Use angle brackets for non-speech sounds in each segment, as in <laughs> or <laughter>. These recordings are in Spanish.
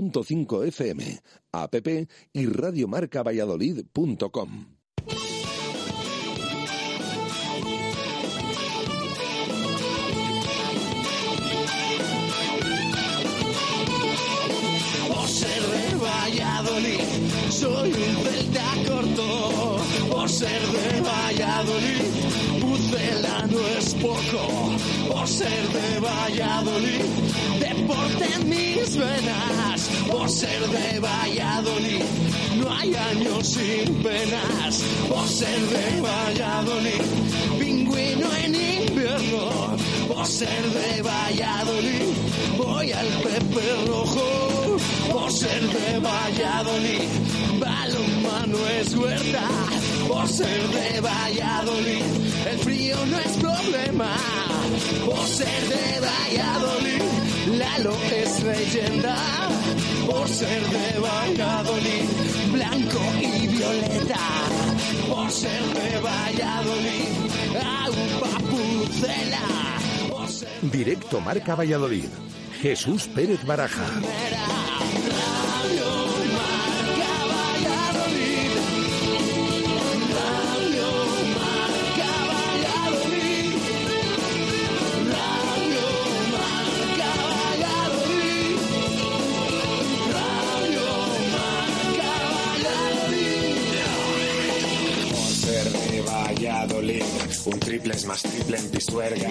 .5 FM, app y radiomarcavalladolid.com. Valladolid, soy un celta corto. Por ser de Valladolid, Pucela no es poco. Por ser de Valladolid, deporte en mis venas. Por ser de Valladolid, no hay años sin penas. Por ser de Valladolid, pingüino en invierno. Por ser de Valladolid, voy al Pepe Rojo. Por ser de Valladolid, balonmano es huerta. Por ser de Valladolid, el frío no es problema. Por ser de Valladolid, Lalo es leyenda. Por ser de Valladolid, blanco y violeta. Por ser de Valladolid, agua pucela. Directo Marca Valladolid. Jesús Pérez Baraja. Un triple es más triple en Pisuerga.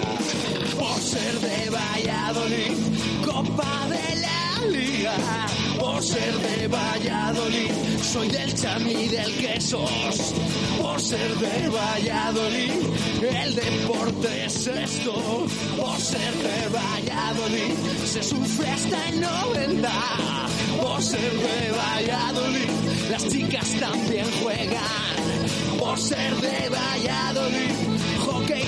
Por ser de Valladolid, Copa de la Liga. Por ser de Valladolid, soy del chami y del quesos. Por ser de Valladolid, el deporte es esto. Por ser de Valladolid, se sufre hasta en 90. Por ser de Valladolid, las chicas también juegan. Por ser de Valladolid,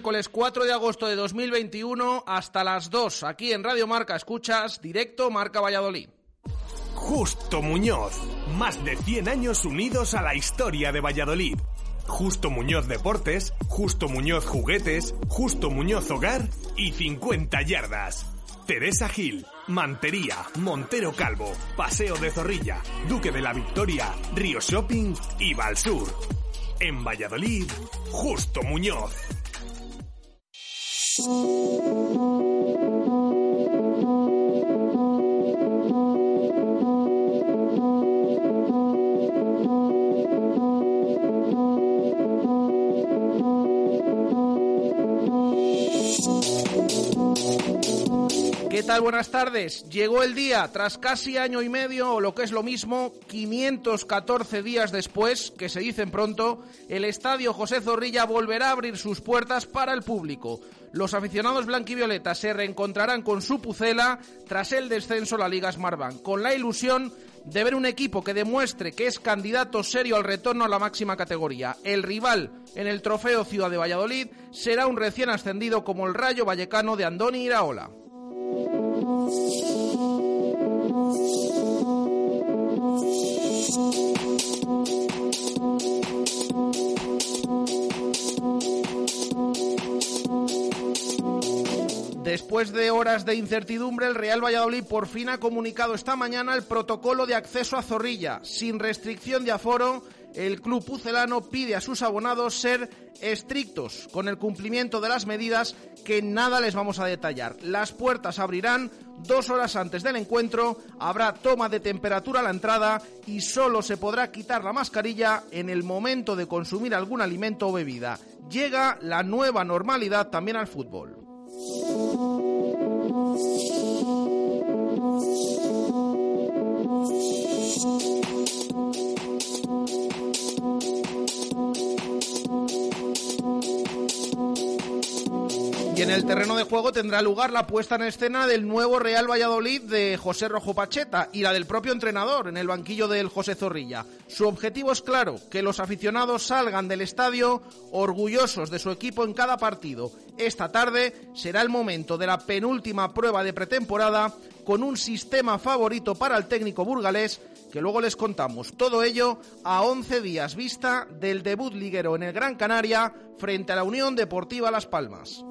Miércoles 4 de agosto de 2021 hasta las 2 aquí en Radio Marca escuchas directo Marca Valladolid. Justo Muñoz. Más de 100 años unidos a la historia de Valladolid. Justo Muñoz Deportes, Justo Muñoz Juguetes, Justo Muñoz Hogar y 50 yardas. Teresa Gil, Mantería, Montero Calvo, Paseo de Zorrilla, Duque de la Victoria, Río Shopping y Valsur. En Valladolid, Justo Muñoz. ¿Qué tal? Buenas tardes. Llegó el día, tras casi año y medio, o lo que es lo mismo, 514 días después, que se dicen pronto, el estadio José Zorrilla volverá a abrir sus puertas para el público. Los aficionados blanquivioletas se reencontrarán con su pucela tras el descenso a la Liga Smartbank, con la ilusión de ver un equipo que demuestre que es candidato serio al retorno a la máxima categoría. El rival en el trofeo Ciudad de Valladolid será un recién ascendido como el Rayo Vallecano de Andoni Iraola. Después de horas de incertidumbre, el Real Valladolid por fin ha comunicado esta mañana el protocolo de acceso a Zorrilla. Sin restricción de aforo, el club pucelano pide a sus abonados ser estrictos con el cumplimiento de las medidas que nada les vamos a detallar. Las puertas abrirán dos horas antes del encuentro, habrá toma de temperatura a la entrada y solo se podrá quitar la mascarilla en el momento de consumir algún alimento o bebida. Llega la nueva normalidad también al fútbol. En el terreno de juego tendrá lugar la puesta en escena del nuevo Real Valladolid de José Rojo Pacheta y la del propio entrenador en el banquillo del José Zorrilla. Su objetivo es claro, que los aficionados salgan del estadio orgullosos de su equipo en cada partido. Esta tarde será el momento de la penúltima prueba de pretemporada con un sistema favorito para el técnico burgalés que luego les contamos. Todo ello a 11 días vista del debut liguero en el Gran Canaria frente a la Unión Deportiva Las Palmas.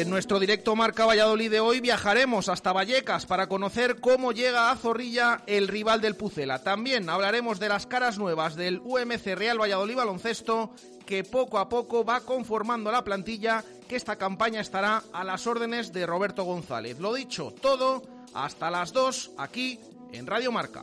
En nuestro directo Marca Valladolid de hoy viajaremos hasta Vallecas para conocer cómo llega a Zorrilla el rival del Pucela. También hablaremos de las caras nuevas del UMC Real Valladolid Baloncesto que poco a poco va conformando la plantilla que esta campaña estará a las órdenes de Roberto González. Lo dicho, todo hasta las 2 aquí en Radio Marca.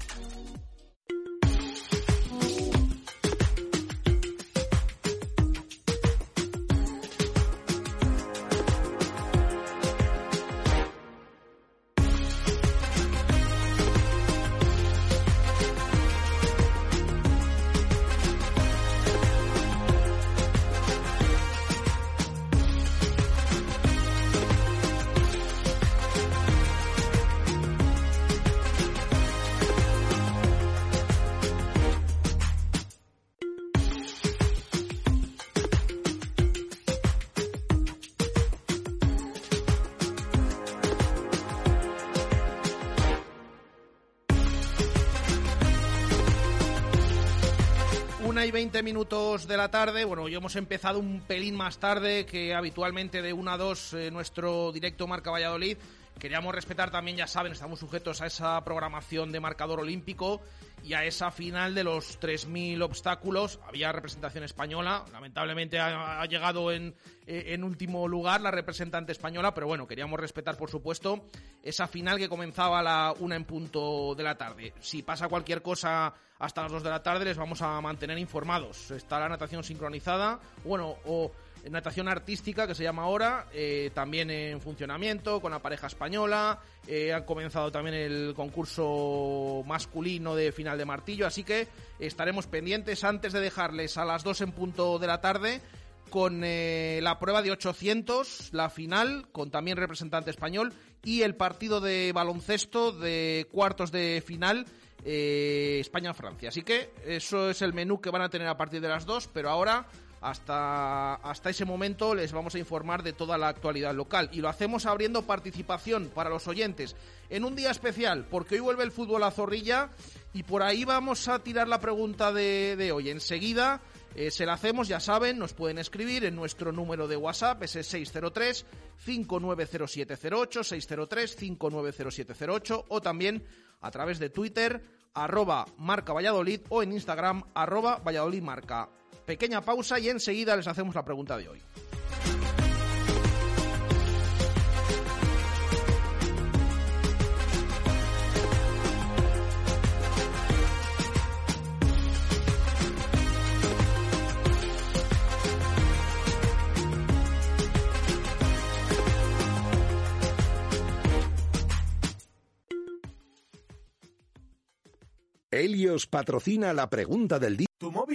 Una y 20 minutos de la tarde. Bueno, hoy hemos empezado un pelín más tarde que habitualmente de 1 a 2 eh, nuestro directo Marca Valladolid. Queríamos respetar también, ya saben, estamos sujetos a esa programación de marcador olímpico y a esa final de los 3.000 obstáculos. Había representación española, lamentablemente ha, llegado en, eh, en último lugar la representante española, pero bueno, queríamos respetar, por supuesto, esa final que comenzaba a la una en punto de la tarde. Si pasa cualquier cosa hasta las 2 de la tarde, les vamos a mantener informados. Está la natación sincronizada, bueno, o natación artística que se llama ahora, eh, también en funcionamiento con la pareja española. Eh, han comenzado también el concurso masculino de final de martillo, así que estaremos pendientes antes de dejarles a las 2 en punto de la tarde con eh, la prueba de 800, la final, con también representante español, y el partido de baloncesto de cuartos de final España-Francia. Así que eso es el menú que van a tener a partir de las 2, pero ahora hasta, hasta ese momento les vamos a informar de toda la actualidad local y lo hacemos abriendo participación para los oyentes en un día especial porque hoy vuelve el fútbol a Zorrilla y por ahí vamos a tirar la pregunta de, de hoy. Enseguida eh, se la hacemos, ya saben, nos pueden escribir en nuestro número de WhatsApp, ese 603 590708, 603 590708 o también a través de Twitter, arroba marca Valladolid o en Instagram, arroba Valladolid marca. Pequeña pausa y enseguida les hacemos la pregunta de hoy. Helios patrocina la pregunta del día.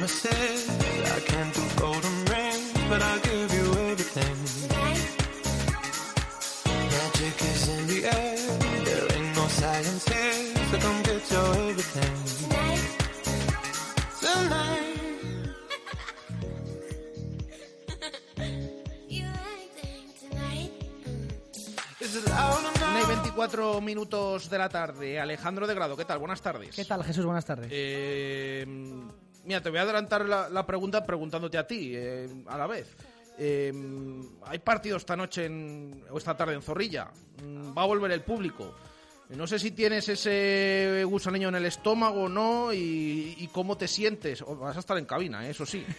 promises. I can't do golden rings, but I'll give you everything. Magic is in the air. There ain't no science here, so come get your everything. Tonight. <laughs> Is it loud Una y enough? 24 minutos de la tarde. Alejandro de Grado, ¿qué tal? Buenas tardes. ¿Qué tal, Jesús? Buenas tardes. Eh, mira, te voy a adelantar la, la pregunta preguntándote a ti eh, a la vez. Eh, hay partidos esta noche en- o esta tarde en Zorrilla. Mm, Va a volver el público. No sé si tienes ese gusaneño en el estómago o no y, y cómo te sientes. O vas a estar en cabina, ¿eh? eso sí. <laughs>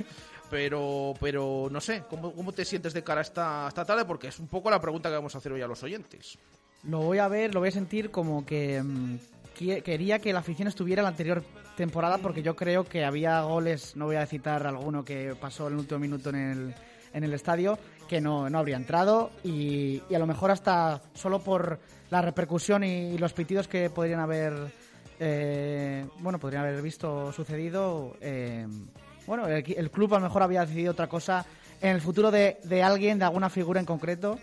Pero, pero no sé, ¿cómo, cómo te sientes de cara a esta, esta tarde? Porque es un poco la pregunta que vamos a hacer hoy a los oyentes. Lo voy a ver, lo voy a sentir como que mm, quería que la afición estuviera la anterior temporada porque yo creo que había goles, no voy a citar alguno que pasó el último minuto en el, en el estadio, que no, no habría entrado y, a lo mejor hasta solo por la repercusión y, los pitidos que podrían haber, eh, bueno, podrían haber visto sucedido. eh, bueno, el, el club a lo mejor había decidido otra cosa en el futuro de, de alguien, de alguna figura en concreto.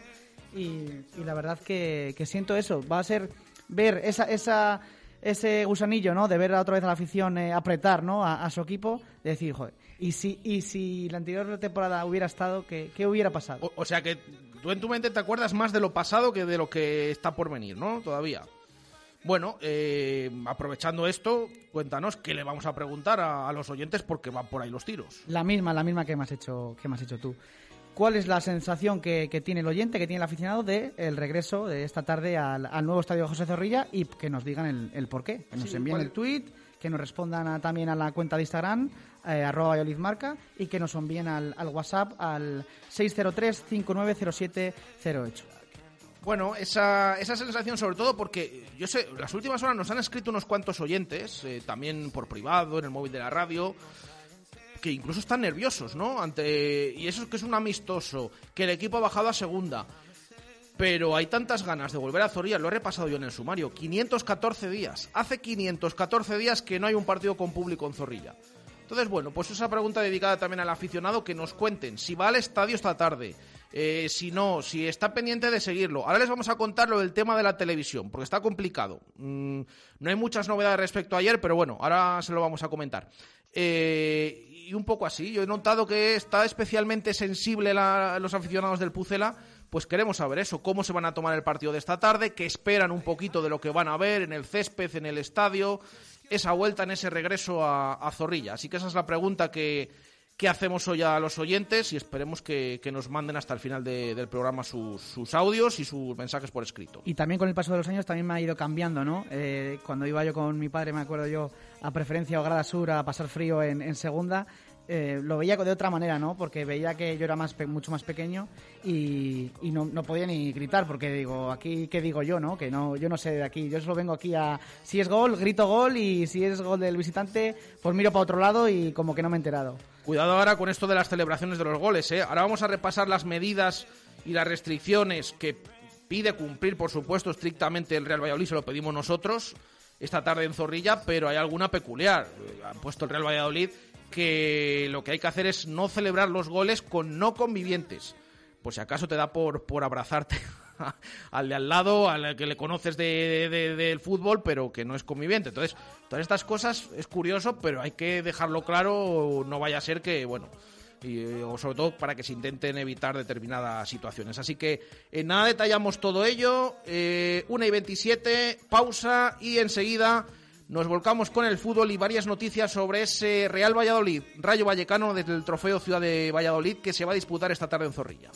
Y, y la verdad que, que siento eso. Va a ser ver esa, esa, ese gusanillo, ¿no? De ver otra vez a la afición eh, apretar, ¿no? A, a su equipo. De decir, joder, ¿y si, y si la anterior temporada hubiera estado, ¿qué, qué hubiera pasado? O, o sea que tú en tu mente te acuerdas más de lo pasado que de lo que está por venir, ¿no? Todavía. Bueno, eh, aprovechando esto, cuéntanos qué le vamos a preguntar a, a los oyentes porque van por ahí los tiros. La misma, la misma que me has hecho, que me has hecho tú. ¿Cuál es la sensación que, que tiene el oyente, que tiene el aficionado de el regreso de esta tarde al, al nuevo estadio José Zorrilla y que nos digan el, el por qué? Que nos Sí, envíen ¿cuál- el tweet, que nos respondan a- también a la cuenta de Instagram, eh, arroba Valladolidmarca, y que nos envíen al, al WhatsApp al 603-590708. Bueno, esa, esa sensación sobre todo porque yo sé, las últimas horas nos han escrito unos cuantos oyentes, eh, también por privado, en el móvil de la radio, que incluso están nerviosos, ¿no? Ante y eso es que es un amistoso, que el equipo ha bajado a segunda. Pero hay tantas ganas de volver a Zorrilla, lo he repasado yo en el sumario, 514 días. Hace 514 días que no hay un partido con público en Zorrilla. Entonces, bueno, pues esa pregunta dedicada también al aficionado, que nos cuenten si va al estadio esta tarde, eh, si no, si está pendiente de seguirlo. Ahora les vamos a contar lo del tema de la televisión, porque está complicado. Mm, no hay muchas novedades respecto a ayer, pero bueno, ahora se lo vamos a comentar. Eh, y un poco así, yo he notado que está especialmente sensible los aficionados del Pucela, pues queremos saber eso, cómo se van a tomar el partido de esta tarde, qué esperan un poquito de lo que van a ver en el césped, en el estadio, esa vuelta en ese regreso a Zorrilla. Así que esa es la pregunta que, ¿Qué hacemos hoy a los oyentes y esperemos que, nos manden hasta el final del programa sus, audios y sus mensajes por escrito. Y también con el paso de los años también me ha ido cambiando, ¿no? Eh, cuando iba yo con mi padre, me acuerdo yo, a preferencia o grada sur a pasar frío en segunda, eh, lo veía de otra manera, ¿no? Porque veía que yo era más mucho más pequeño y, no, podía ni gritar porque digo, aquí qué digo yo, ¿no? Que no yo no sé de aquí, yo solo vengo aquí a si es gol, grito gol y si es gol del visitante, pues miro para otro lado y como que no me he enterado. Cuidado ahora con esto de las celebraciones de los goles, ¿eh? Ahora vamos a repasar las medidas y las restricciones que pide cumplir, por supuesto, estrictamente el Real Valladolid, se lo pedimos nosotros esta tarde en Zorrilla, pero hay alguna peculiar. Han puesto el Real Valladolid que lo que hay que hacer es no celebrar los goles con no convivientes. Por si acaso te da por, por abrazarte <laughs> al de al lado, al que le conoces del de, fútbol, pero que no es conviviente. Entonces, todas estas cosas es curioso, pero hay que dejarlo claro, no vaya a ser que, bueno, y, o sobre todo para que se intenten evitar determinadas situaciones. Así que en nada detallamos todo ello. Eh, 1 y 27, pausa y enseguida nos volcamos con el fútbol y varias noticias sobre ese Real Valladolid, Rayo Vallecano desde el Trofeo Ciudad de Valladolid que se va a disputar esta tarde en Zorrilla.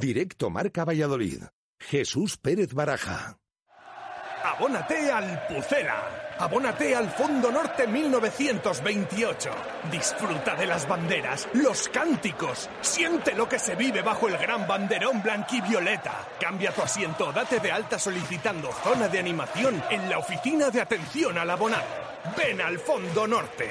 Directo Marca Valladolid. Jesús Pérez Baraja. Abónate al Pucela. Abónate al Fondo Norte 1928. Disfruta de las banderas, los cánticos. Siente lo que se vive bajo el gran banderón blanquivioleta. Cambia tu asiento, date de alta solicitando zona de animación en la oficina de atención al abonado. Ven al Fondo Norte.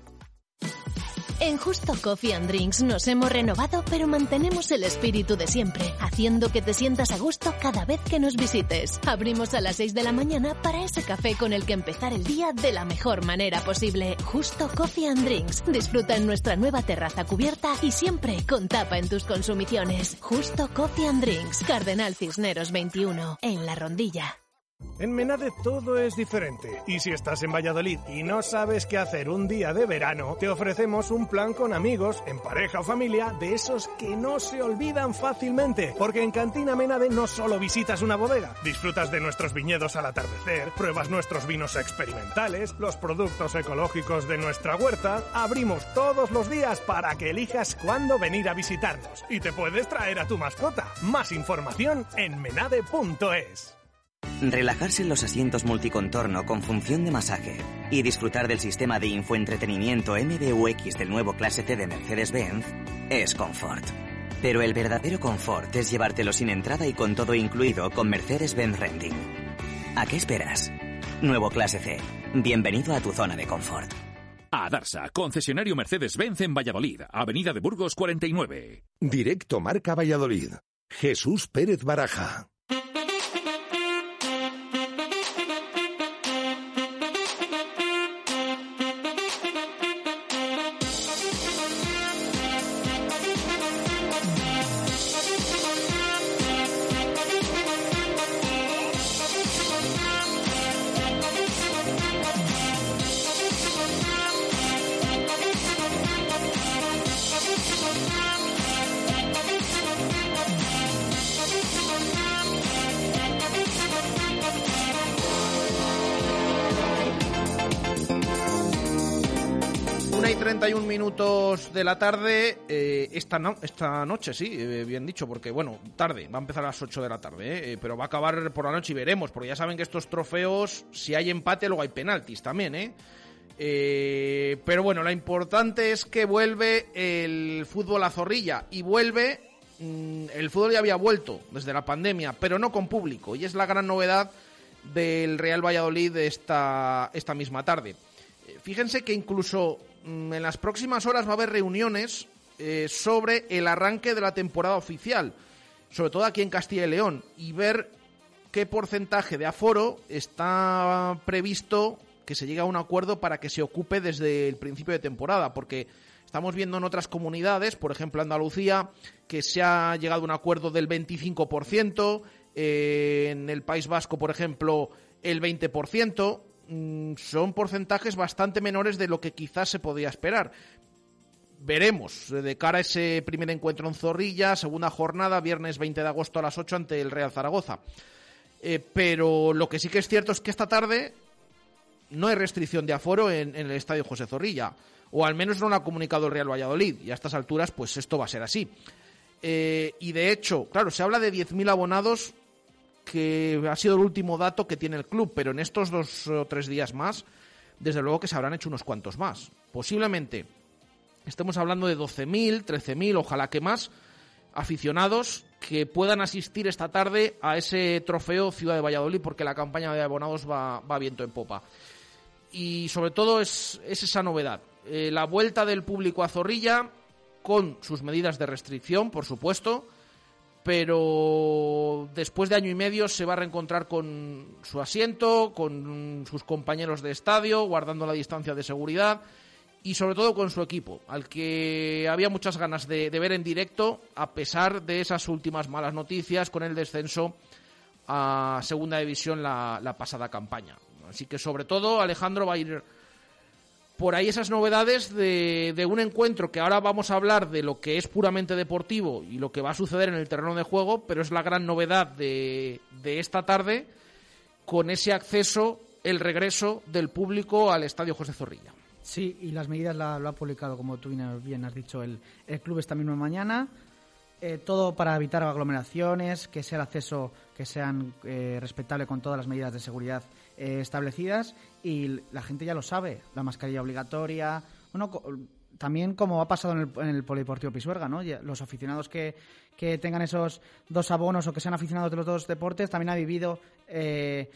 En Justo Coffee and Drinks nos hemos renovado, pero mantenemos el espíritu de siempre, haciendo que te sientas a gusto cada vez que nos visites. Abrimos a las 6 de la mañana para ese café con el que empezar el día de la mejor manera posible. Justo Coffee and Drinks. Disfruta en nuestra nueva terraza cubierta y siempre con tapa en tus consumiciones. Justo Coffee and Drinks. Cardenal Cisneros 21, en La Rondilla. En Menade todo es diferente y si estás en Valladolid y no sabes qué hacer un día de verano, te ofrecemos un plan con amigos, en pareja o familia, de esos que no se olvidan fácilmente, porque en Cantina Menade no solo visitas una bodega, disfrutas de nuestros viñedos al atardecer, pruebas nuestros vinos experimentales, los productos ecológicos de nuestra huerta, abrimos todos los días para que elijas cuándo venir a visitarnos y te puedes traer a tu mascota. Más información en menade.es. Relajarse en los asientos multicontorno con función de masaje y disfrutar del sistema de infoentretenimiento MBUX del nuevo Clase C de Mercedes-Benz es confort. Pero el verdadero confort es llevártelo sin entrada y con todo incluido con Mercedes-Benz Renting. ¿A qué esperas? Nuevo Clase C Bienvenido a tu zona de confort. A Darsa, concesionario Mercedes-Benz en Valladolid, Avenida de Burgos 49. Directo Marca Valladolid. Jesús Pérez Baraja. Y 31 minutos de la tarde, eh, esta, no, esta noche, sí, eh, bien dicho, porque bueno, tarde, va a empezar a las 8 de la tarde, eh, pero va a acabar por la noche y veremos, porque ya saben que estos trofeos, si hay empate, luego hay penaltis también, ¿eh? Pero bueno, lo importante es que vuelve el fútbol a zorrilla y vuelve. mm, el fútbol ya había vuelto desde la pandemia, pero no con público, y es la gran novedad del Real Valladolid esta, esta misma tarde. Fíjense que incluso en las próximas horas va a haber reuniones eh, sobre el arranque de la temporada oficial, sobre todo aquí en Castilla y León, y ver qué porcentaje de aforo está previsto que se llegue a un acuerdo para que se ocupe desde el principio de temporada, porque estamos viendo en otras comunidades, por ejemplo Andalucía, que se ha llegado a un acuerdo del 25%, eh, en el País Vasco, por ejemplo, el 20%, mm, son porcentajes bastante menores de lo que quizás se podía esperar. Veremos eh, de cara a ese primer encuentro en Zorrilla, segunda jornada, viernes 20 de agosto a las 8 ante el Real Zaragoza. Eh, pero lo que sí que es cierto es que esta tarde no hay restricción de aforo en, el estadio José Zorrilla, o al menos no lo ha comunicado el Real Valladolid, y a estas alturas, pues esto va a ser así. Eh, y de hecho, claro, se habla de 10.000 abonados, que ha sido el último dato que tiene el club, pero en estos dos o tres días más, desde luego que se habrán hecho unos cuantos más. Posiblemente estemos hablando de 12.000, 13.000, ojalá que más, aficionados que puedan asistir esta tarde a ese trofeo Ciudad de Valladolid, porque la campaña de abonados va, va viento en popa. Y sobre todo es, es esa novedad, eh, la vuelta del público a Zorrilla, con sus medidas de restricción, por supuesto, pero después de año y medio se va a reencontrar con su asiento, con sus compañeros de estadio, guardando la distancia de seguridad y sobre todo con su equipo, al que había muchas ganas de, de ver en directo, a pesar de esas últimas malas noticias con el descenso a Segunda División la, la pasada campaña. Así que sobre todo Alejandro va a ir por ahí esas novedades de, un encuentro que ahora vamos a hablar de lo que es puramente deportivo y lo que va a suceder en el terreno de juego, pero es la gran novedad de, esta tarde con ese acceso, el regreso del público al Estadio José Zorrilla. Sí, y las medidas la, lo ha publicado, como tú bien has dicho, el, el club esta misma mañana. Eh, todo para evitar aglomeraciones, que sea el acceso que sean eh, respetable con todas las medidas de seguridad eh, establecidas y la gente ya lo sabe, la mascarilla obligatoria, también como ha pasado en el, en el Polideportivo Pisuerga, ¿no? Los aficionados que, que, tengan esos dos abonos o que sean aficionados de los dos deportes también ha vivido eh,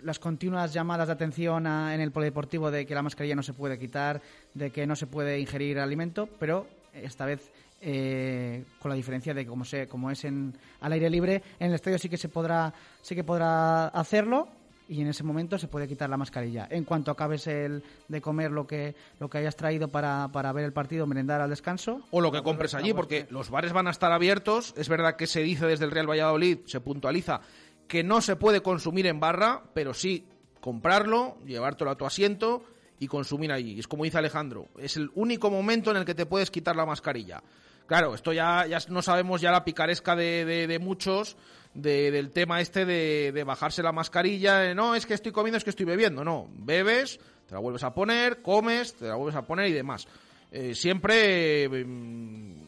las continuas llamadas de atención a, en el Polideportivo de que la mascarilla no se puede quitar, de que no se puede ingerir alimento, pero esta vez eh, con la diferencia de que como, se, como es en, al aire libre, en el estadio sí que se podrá, sí que podrá hacerlo y en ese momento se puede quitar la mascarilla. En cuanto acabes el, de comer lo que, lo que hayas traído para, para ver el partido, merendar al descanso. O lo que compres allí, porque los bares van a estar abiertos. Es verdad que se dice desde el Real Valladolid, se puntualiza, que no se puede consumir en barra, pero sí comprarlo, llevártelo a tu asiento y consumir allí. Es como dice Alejandro, es el único momento en el que te puedes quitar la mascarilla. Claro, esto ya, ya no sabemos ya la picaresca de, de, de muchos de, del tema este de, de, bajarse la mascarilla. No, es que estoy comiendo, es que estoy bebiendo. No, bebes, te la vuelves a poner, comes, te la vuelves a poner y demás. Eh, siempre eh,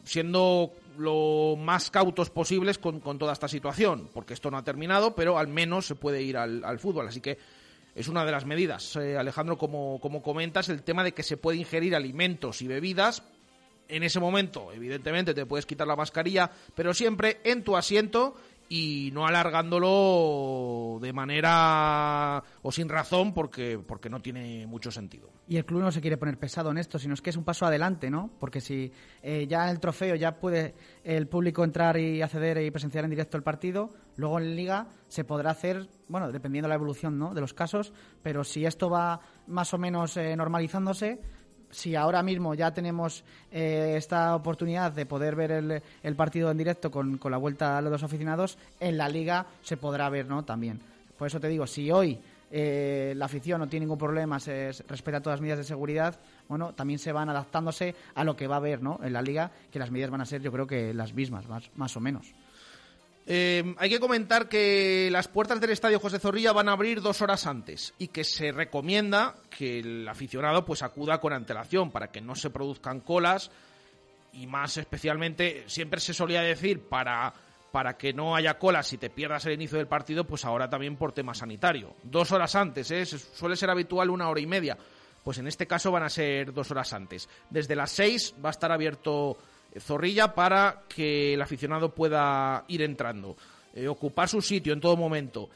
siendo lo más cautos posibles con, con, toda esta situación, porque esto no ha terminado, pero al menos se puede ir al, al fútbol. Así que es una de las medidas. Eh, Alejandro, como, como comentas, el tema de que se puede ingerir alimentos y bebidas en ese momento, evidentemente, te puedes quitar la mascarilla, pero siempre en tu asiento y no alargándolo de manera o sin razón porque, porque no tiene mucho sentido. Y el club no se quiere poner pesado en esto, sino es que es un paso adelante, ¿no? Porque si eh, ya el trofeo ya puede el público entrar y acceder y presenciar en directo el partido, luego en Liga se podrá hacer, bueno, dependiendo de la evolución ¿no? de los casos, pero si esto va más o menos eh, normalizándose, si ahora mismo ya tenemos eh, esta oportunidad de poder ver el, el partido en directo con, con, la vuelta a los dos aficionados, en la liga se podrá ver ¿no? también. Por eso te digo, si hoy eh, la afición no tiene ningún problema, se respeta todas las medidas de seguridad, bueno, también se van adaptándose a lo que va a haber ¿no? en la liga, que las medidas van a ser yo creo que las mismas, más, más o menos. Eh, hay que comentar que las puertas del Estadio José Zorrilla van a abrir dos horas antes y que se recomienda que el aficionado pues acuda con antelación para que no se produzcan colas y más especialmente siempre se solía decir para para que no haya colas y te pierdas el inicio del partido, pues ahora también por tema sanitario. Dos horas antes, ¿eh? suele ser habitual una hora y media. Pues en este caso van a ser dos horas antes. Desde las seis va a estar abierto Zorrilla para que el aficionado pueda ir entrando, eh, ocupar su sitio en todo momento,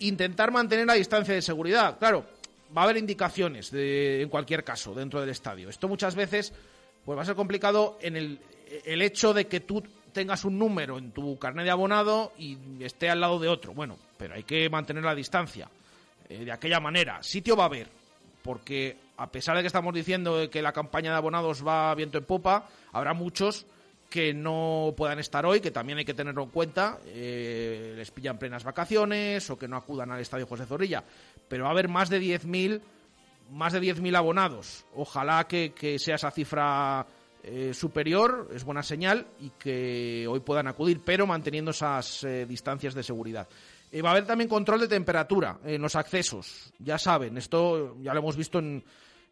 intentar mantener la distancia de seguridad. Claro, va a haber indicaciones de, en cualquier caso dentro del estadio. Esto muchas veces pues va a ser complicado en el, el hecho de que tú tengas un número en tu carnet de abonado y esté al lado de otro. Bueno, pero hay que mantener la distancia. Eh, de aquella manera, sitio va a haber, porque a pesar de que estamos diciendo que la campaña de abonados va viento en popa, habrá muchos que no puedan estar hoy, que también hay que tenerlo en cuenta, eh, les pillan plenas vacaciones o que no acudan al Estadio José Zorrilla. Pero va a haber más de 10.000 más de 10.000 abonados. Ojalá que, sea esa cifra eh, superior, es buena señal, y que hoy puedan acudir, pero manteniendo esas eh, distancias de seguridad. va a haber también control de temperatura en los accesos. Ya saben, esto ya lo hemos visto en,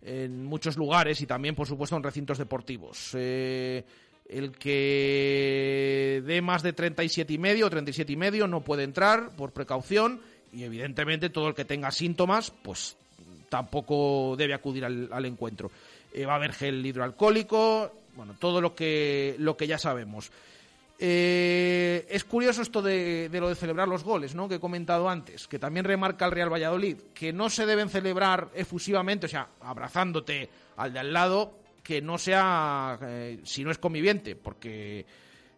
en muchos lugares y también, por supuesto, en recintos deportivos. Eh, el que dé más de 37 y medio o 37 y medio no puede entrar por precaución y evidentemente todo el que tenga síntomas pues tampoco debe acudir al, encuentro. Eh, va a haber gel hidroalcohólico, bueno, todo lo que, lo que ya sabemos. Eh, es curioso esto de, lo de celebrar los goles, ¿no? Que he comentado antes, que también remarca el Real Valladolid, que no se deben celebrar efusivamente, o sea, abrazándote al de al lado, que no sea, eh, si no es conviviente, porque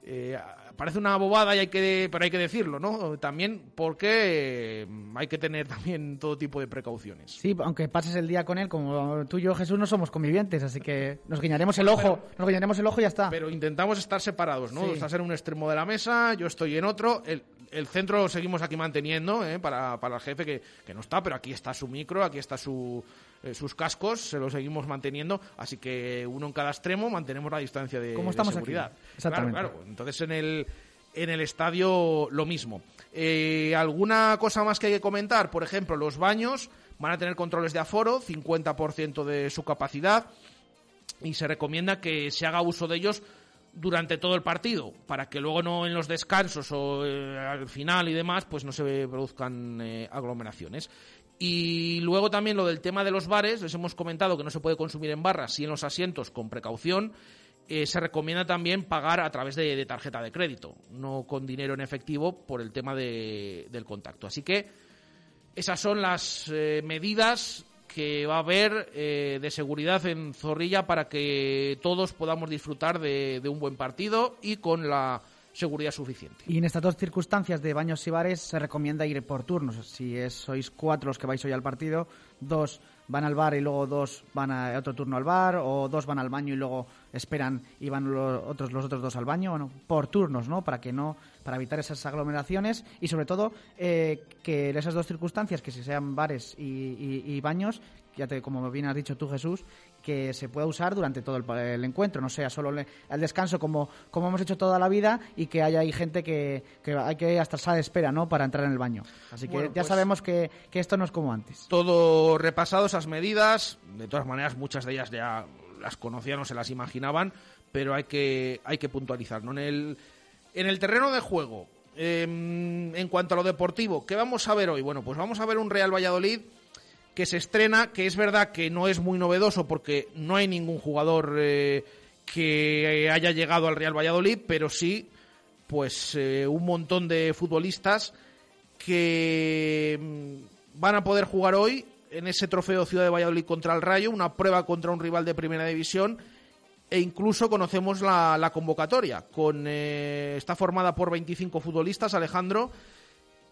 eh, parece una bobada y hay que, pero hay que decirlo, ¿no? También porque mm, hay que tener también todo tipo de precauciones. Sí, aunque pases el día con él, como tú y yo, Jesús, no somos convivientes, así que nos guiñaremos el ojo, nos guiñaremos el ojo y ya está. Pero intentamos estar separados, ¿no? Estás en un extremo de la mesa, yo estoy en otro. El centro lo seguimos aquí manteniendo ¿eh? para, para el jefe que, que no está, pero aquí está su micro, aquí está su, eh, sus cascos, se los seguimos manteniendo, así que uno en cada extremo mantenemos la distancia de, ¿Cómo estamos seguridad. Exactamente. Claro, claro. Entonces en el, en el estadio lo mismo. Eh, ¿Alguna cosa más que hay que comentar? Por ejemplo, los baños van a tener controles de aforo, 50% de su capacidad, y se recomienda que se haga uso de ellos durante todo el partido, para que luego no en los descansos o eh, al final y demás, pues no se produzcan eh, aglomeraciones. Y luego también lo del tema de los bares, les hemos comentado que no se puede consumir en barras, sí en los asientos con precaución. Eh, se recomienda también pagar a través de, tarjeta de crédito, no con dinero en efectivo por el tema del contacto. Así que esas son las medidas que va a haber eh, de seguridad en Zorrilla para que todos podamos disfrutar de, un buen partido y con la seguridad suficiente. Y en estas dos circunstancias de baños y bares se recomienda ir por turnos. Si sois cuatro los que vais hoy al partido, dos van al bar y luego dos van a otro turno al bar, o dos van al baño y luego esperan y van los otros, los otros dos al baño, bueno, por turnos, ¿no? Para que no, para evitar esas aglomeraciones y sobre todo eh, que esas dos circunstancias, que si sean bares y, baños, ya te, como bien has dicho tú Jesús, que se pueda usar durante todo el, encuentro, no sea solo el descanso como, como hemos hecho toda la vida y que haya ahí gente que, que hay que hasta sala de espera, ¿no? Para entrar en el baño. Así que ya pues sabemos que, que esto no es como antes. Todo repasado esas medidas, de todas maneras muchas de ellas ya las conocían o se las imaginaban, pero hay que, hay que puntualizar. En, el, en el terreno de juego, em, en cuanto a lo deportivo, ¿qué vamos a ver hoy? Bueno, pues vamos a ver un Real Valladolid que se estrena, que es verdad que no es muy novedoso porque no hay ningún jugador eh, que haya llegado al Real Valladolid, pero sí pues eh, un montón de futbolistas que mm, van a poder jugar hoy en ese trofeo Ciudad de Valladolid contra el Rayo, una prueba contra un rival de primera división e incluso conocemos la, convocatoria. Con, eh, está formada por 25 futbolistas, Alejandro.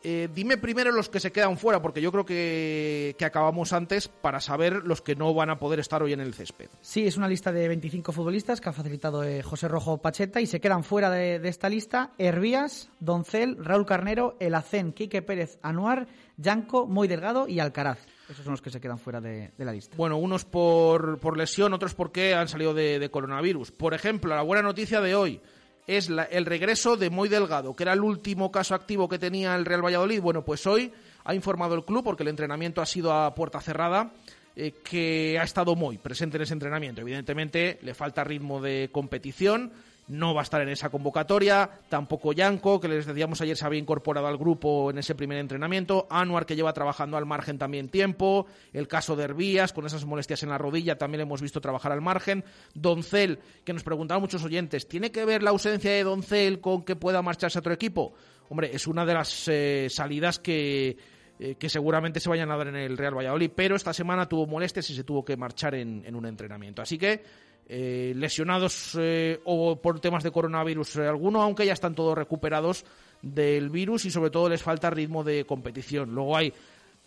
Eh, dime primero los que se quedan fuera, porque yo creo que, acabamos antes para saber los que no van a poder estar hoy en el césped. Sí, es una lista de 25 futbolistas que ha facilitado eh, José Rojo Pacheta y se quedan fuera de, de esta lista Hervías, Doncel, Raúl Carnero, Elacén, Quique Pérez Anuar, Yanco, Muy Delgado y Alcaraz. Esos son los que se quedan fuera de, la lista. Bueno, unos por, por, lesión, otros porque han salido de, coronavirus. Por ejemplo, la buena noticia de hoy es el regreso de Moy Delgado, que era el último caso activo que tenía el Real Valladolid. Bueno, pues hoy ha informado el club, porque el entrenamiento ha sido a puerta cerrada, eh, que ha estado muy presente en ese entrenamiento. Evidentemente, le falta ritmo de competición no va a estar en esa convocatoria, tampoco Yanko, que les decíamos ayer se había incorporado al grupo en ese primer entrenamiento, Anuar, que lleva trabajando al margen también tiempo, el caso de Herbías, con esas molestias en la rodilla, también hemos visto trabajar al margen, Doncel, que nos preguntaban muchos oyentes, ¿tiene que ver la ausencia de Doncel con que pueda marcharse a otro equipo? Hombre, es una de las eh, salidas que eh, que seguramente se vayan a dar en el Real Valladolid, pero esta semana tuvo molestias y se tuvo que marchar en, en un entrenamiento. Así que eh, lesionados eh, o por temas de coronavirus eh, alguno, aunque ya están todos recuperados del virus y sobre todo les falta ritmo de competición. Luego hay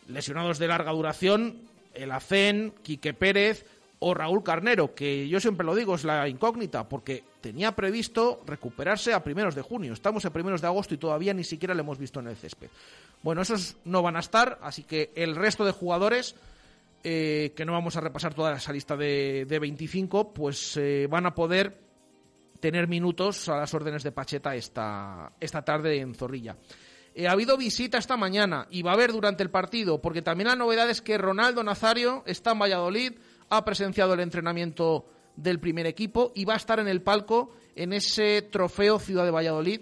lesionados de larga duración, el ACEN, Quique Pérez o Raúl Carnero, que yo siempre lo digo, es la incógnita, porque tenía previsto recuperarse a primeros de junio. Estamos a primeros de agosto y todavía ni siquiera le hemos visto en el césped. Bueno, esos no van a estar, así que el resto de jugadores eh, que no vamos a repasar toda esa lista de, de 25, pues eh, van a poder tener minutos a las órdenes de Pacheta esta, esta tarde en Zorrilla. Eh, ha habido visita esta mañana y va a haber durante el partido, porque también la novedad es que Ronaldo Nazario está en Valladolid, ha presenciado el entrenamiento del primer equipo y va a estar en el palco en ese trofeo Ciudad de Valladolid,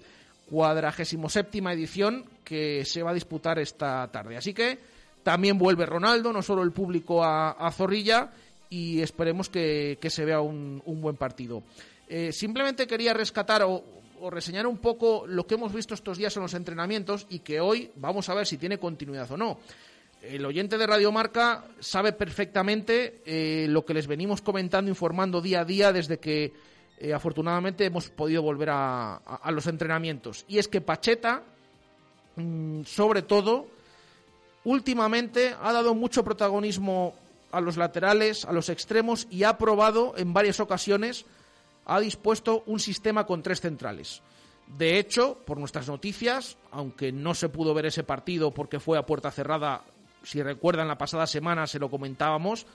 cuadragésimo séptima edición que se va a disputar esta tarde. Así que también vuelve Ronaldo, no solo el público a, Zorrilla, y esperemos que, se vea un, buen partido. Eh, simplemente quería rescatar o, reseñar un poco lo que hemos visto estos días en los entrenamientos y que hoy vamos a ver si tiene continuidad o no. El oyente de Radio Marca sabe perfectamente eh, lo que les venimos comentando, informando día a día desde que eh, afortunadamente hemos podido volver a, los entrenamientos. Y es que Pacheta, mm, sobre todo, últimamente ha dado mucho protagonismo a los laterales, a los extremos y ha probado en varias ocasiones, ha dispuesto un sistema con tres centrales. De hecho, por nuestras noticias, aunque no se pudo ver ese partido porque fue a puerta cerrada, si recuerdan la pasada semana se lo comentábamos,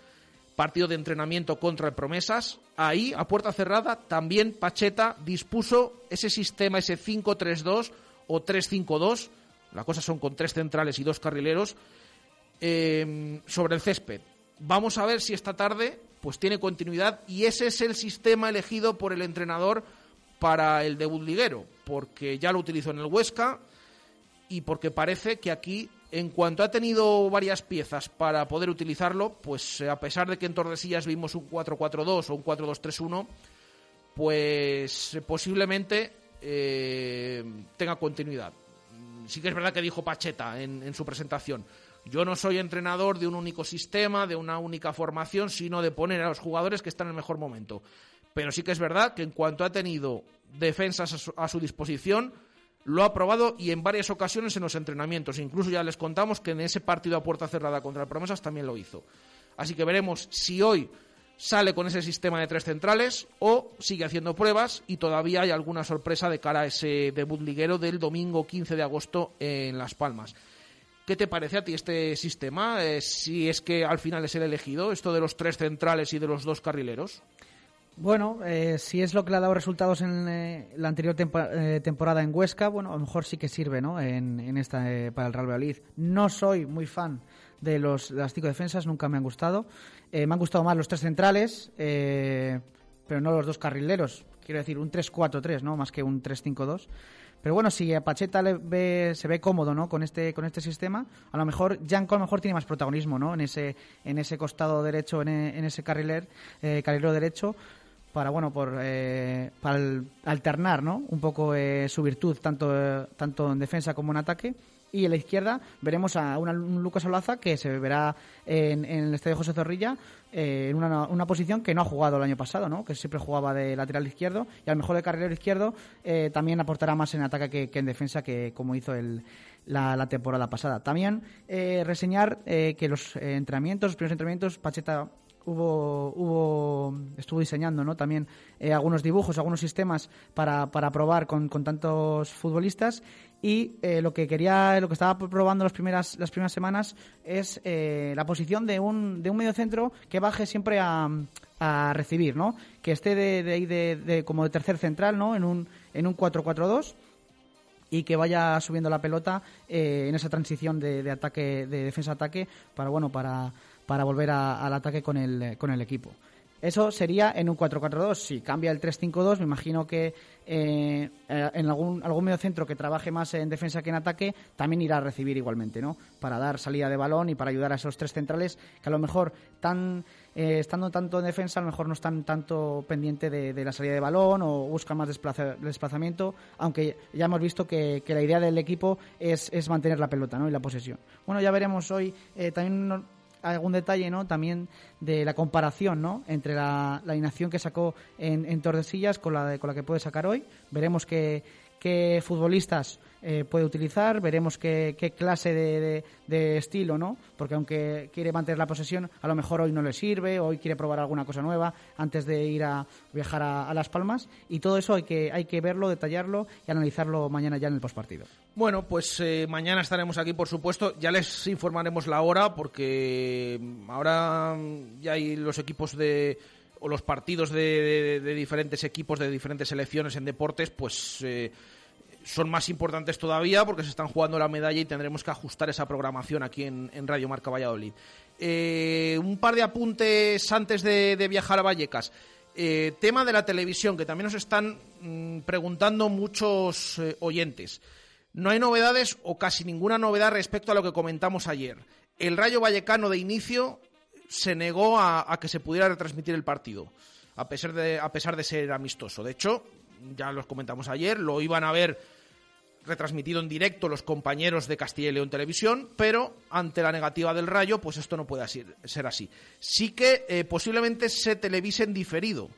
partido de entrenamiento contra el Promesas, ahí a puerta cerrada también Pacheta dispuso ese sistema, ese 5-3-2 o 3-5-2 la cosa son con tres centrales y dos carrileros, em, sobre el césped. Vamos a ver si esta tarde pues tiene continuidad y ese es el sistema elegido por el entrenador para el debut liguero, porque ya lo utilizó en el Huesca y porque parece que aquí, en cuanto ha tenido varias piezas para poder utilizarlo, pues a pesar de que en Tordesillas vimos un 4-4-2 o un 4-2-3-1, pues posiblemente eh, tenga continuidad sí que es verdad que dijo Pacheta en, su presentación. Yo no soy entrenador de un único sistema, de una única formación, sino de poner a los jugadores que están en el mejor momento. Pero sí que es verdad que en cuanto ha tenido defensas a su, disposición, lo ha probado y en varias ocasiones en los entrenamientos. Incluso ya les contamos que en ese partido a puerta cerrada contra el Promesas también lo hizo. Así que veremos si hoy sale con ese sistema de tres centrales o sigue haciendo pruebas y todavía hay alguna sorpresa de cara a ese debut liguero del domingo 15 de agosto en Las Palmas. ¿Qué te parece a ti este sistema? Eh, si es que al final es el elegido, esto de los tres centrales y de los dos carrileros. Bueno, eh, si es lo que le ha dado resultados en eh, la anterior temporada en Huesca, bueno, a lo mejor sí que sirve, ¿no? En, en esta para el Real Valladolid. No soy muy fan de los de las cinco defensas, nunca me han gustado. Eh, me han gustado más los tres centrales, eh, pero no los dos carrileros. Quiero decir, un 3-4-3, ¿no? Más que un 3-5-2. Pero bueno, si a Pacheta le ve, se ve cómodo, ¿no? Con este, con este sistema, a lo mejor Janko a lo mejor tiene más protagonismo, ¿no? En ese, en ese costado derecho, en, ese carriler, eh, carrilero derecho. para bueno por eh, para alternar no un poco eh, su virtud tanto tanto en defensa como en ataque y en la izquierda veremos a un Lucas Olaza que se verá en, el estadio José Zorrilla eh, en una, posición que no ha jugado el año pasado, ¿no? que siempre jugaba de lateral izquierdo y a lo mejor de carrilero izquierdo eh, también aportará más en ataque que, en defensa que como hizo el, la, temporada pasada. También eh, reseñar que los entrenamientos, los primeros entrenamientos, Pacheta hubo, hubo estuvo diseñando ¿no? también eh, algunos dibujos, algunos sistemas para, para probar con, con tantos futbolistas y eh, lo que quería, lo que estaba probando las primeras, las primeras semanas es eh, la posición de un, de un medio centro que baje siempre a, a recibir, ¿no? Que esté de, de, de, como de tercer central, ¿no? En un, en un 4-4-2 y que vaya subiendo la pelota en esa transición de, de ataque, de defensa-ataque para, bueno, para para volver al ataque con el, con el equipo. Eso sería en un 4-4-2. Si cambia el 3-5-2, me imagino que eh, eh, en algún, algún medio centro que trabaje más en defensa que en ataque, también irá a recibir igualmente, ¿no? Para dar salida de balón y para ayudar a esos tres centrales que a lo mejor tan, eh, estando tanto en defensa, a lo mejor no están tanto pendiente de, la salida de balón o buscan más desplazamiento, aunque ya hemos visto que, la idea del equipo es, es, mantener la pelota ¿no? y la posesión. Bueno, ya veremos hoy también algún detalle ¿no? también de la comparación ¿no? entre la, la alineación que sacó en, en Tordesillas con la, con la que puede sacar hoy. Veremos qué, qué futbolistas eh, puede utilizar, veremos qué, qué clase de, de, estilo, ¿no? Porque aunque quiere mantener la posesión, a lo mejor hoy no le sirve, hoy quiere probar alguna cosa nueva antes de ir a viajar a, Las Palmas y todo eso hay que, hay que verlo, detallarlo y analizarlo mañana ya en el postpartido. Bueno, pues eh, mañana estaremos aquí, por supuesto. Ya les informaremos la hora porque ahora ya hay los equipos de o los partidos de, diferentes equipos, de diferentes selecciones en deportes, pues eh, son más importantes todavía porque se están jugando la medalla y tendremos que ajustar esa programación aquí en, Radio Marca Valladolid. Eh, un par de apuntes antes de, viajar a Vallecas. Eh, tema de la televisión, que también nos están mm, preguntando muchos oyentes. No hay novedades o casi ninguna novedad respecto a lo que comentamos ayer. El Rayo Vallecano de inicio se negó a, que se pudiera retransmitir el partido, a pesar, de, a pesar de ser amistoso. De hecho, ya los comentamos ayer, lo iban a ver retransmitido en directo los compañeros de Castilla y León Televisión, pero ante la negativa del Rayo, pues esto no puede ser así. Sí que eh, posiblemente se televise en diferido.